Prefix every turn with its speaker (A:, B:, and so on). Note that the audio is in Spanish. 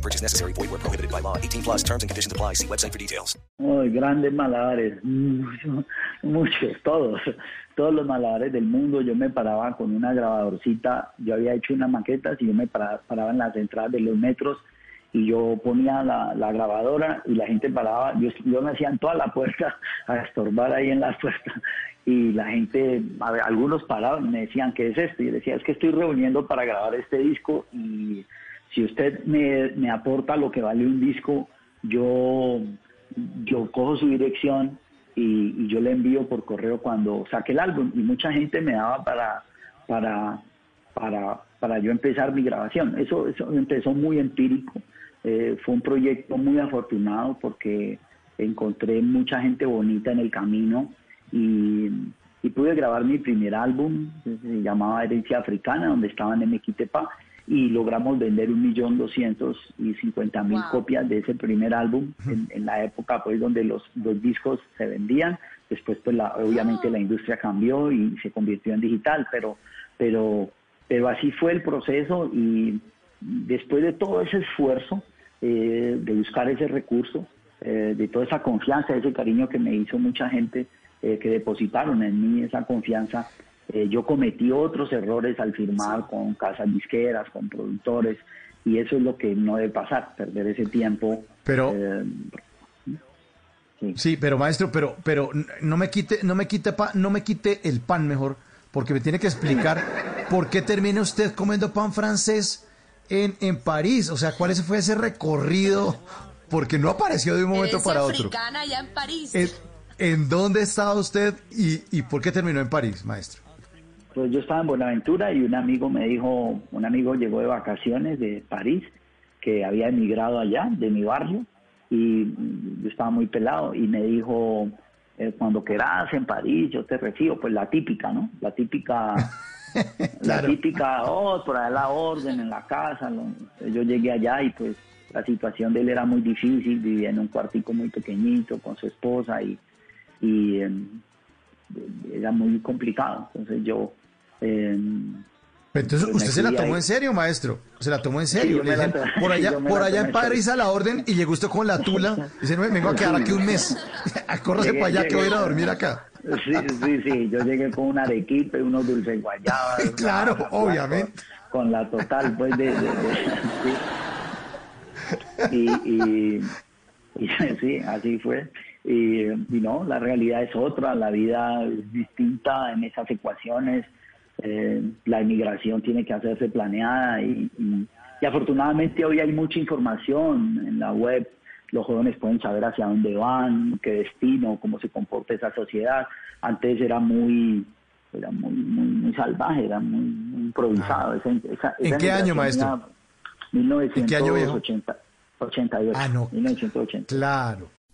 A: No purchase necessary. Void where prohibited by law. 18 plus terms and conditions apply. See website for details.
B: Oh, grandes malabares, muchos, todos, todos los malabares del mundo. Yo me paraba con una grabadorcita, yo había hecho unas maquetas y yo me paraba, paraba en las entradas de los metros y yo ponía la, la grabadora y la gente paraba, yo, yo me hacía en toda la puerta a estorbar ahí en la puerta y la gente, a ver, algunos paraban y me decían, ¿qué es esto? Y yo decía, es que estoy reuniendo para grabar este disco y si usted me, me aporta lo que vale un disco, yo, yo cojo su dirección y, yo le envío por correo cuando saque el álbum y mucha gente me daba para, para, para, para yo empezar mi grabación. Eso, eso empezó muy empírico. Eh, fue un proyecto muy afortunado porque encontré mucha gente bonita en el camino y, y pude grabar mi primer álbum, se llamaba Herencia Africana, donde estaban en Mequitepa, y logramos vender un millón doscientos y cincuenta mil copias de ese primer álbum. En, en la época pues donde los, los discos se vendían. Después pues la, obviamente la industria cambió y se convirtió en digital, pero, pero, pero así fue el proceso y después de todo ese esfuerzo eh, de buscar ese recurso, eh, de toda esa confianza, ese cariño que me hizo mucha gente eh, que depositaron en mí esa confianza, eh, yo cometí otros errores al firmar con casas disqueras, con productores, y eso es lo que no debe pasar, perder ese tiempo.
C: Pero-
B: eh, sí.
C: Sí, pero maestro, pero, pero no me quite, no me quite pa- no me quite el pan mejor, porque me tiene que explicar por qué termina usted comiendo pan francés en, en París. O sea, ¿cuál fue ese recorrido? Porque no apareció de un momento para otro.
D: africana allá en París.
C: ¿En, en dónde estaba usted y, y por qué terminó en París, maestro?
B: Pues yo estaba en Buenaventura y un amigo me dijo, un amigo llegó de vacaciones de París, que había emigrado allá, de mi barrio, y yo estaba muy pelado, y me dijo, eh, cuando quieras en París, yo te recibo, pues la típica, ¿no? La típica, la típica, oh, por allá la orden en la casa, lo- yo llegué allá y pues la situación de él era muy difícil, vivía en un cuartico muy pequeñito con su esposa y, y em, era muy complicado. Entonces yo... eh,
C: Entonces,
B: Pues
C: ¿usted se la tomó
B: ahí.
C: en serio, maestro? ¿Se la tomó en serio? Le
B: la
C: por allá, por allá en París a la orden y llegó usted con la tula. Dice, no, vengo a quedar aquí un mes. Acórrese para allá que voy a ir a dormir acá.
B: Sí, sí, sí. Yo llegué con una arequipe, unos dulces guayabas.
C: Claro,
B: una-
C: obviamente.
B: Con, con la total, pues, de... de- de- sí. Y, y, y sí, así fue. Y, y no, la realidad es otra, la vida es distinta en esas ecuaciones. Eh, la inmigración tiene que hacerse planeada y, y- y afortunadamente hoy hay mucha información en la web. Los jóvenes pueden saber hacia dónde van, qué destino, cómo se comporta esa sociedad. Antes era muy, era muy, muy, muy salvaje, era muy, muy improvisado. Esa- esa-
C: Ah. ¿En
B: esa
C: qué año, maestro?
B: era
C: ¿En qué año, viejo?
B: 1988.
C: Ah, no.
B: 1980.
C: Claro.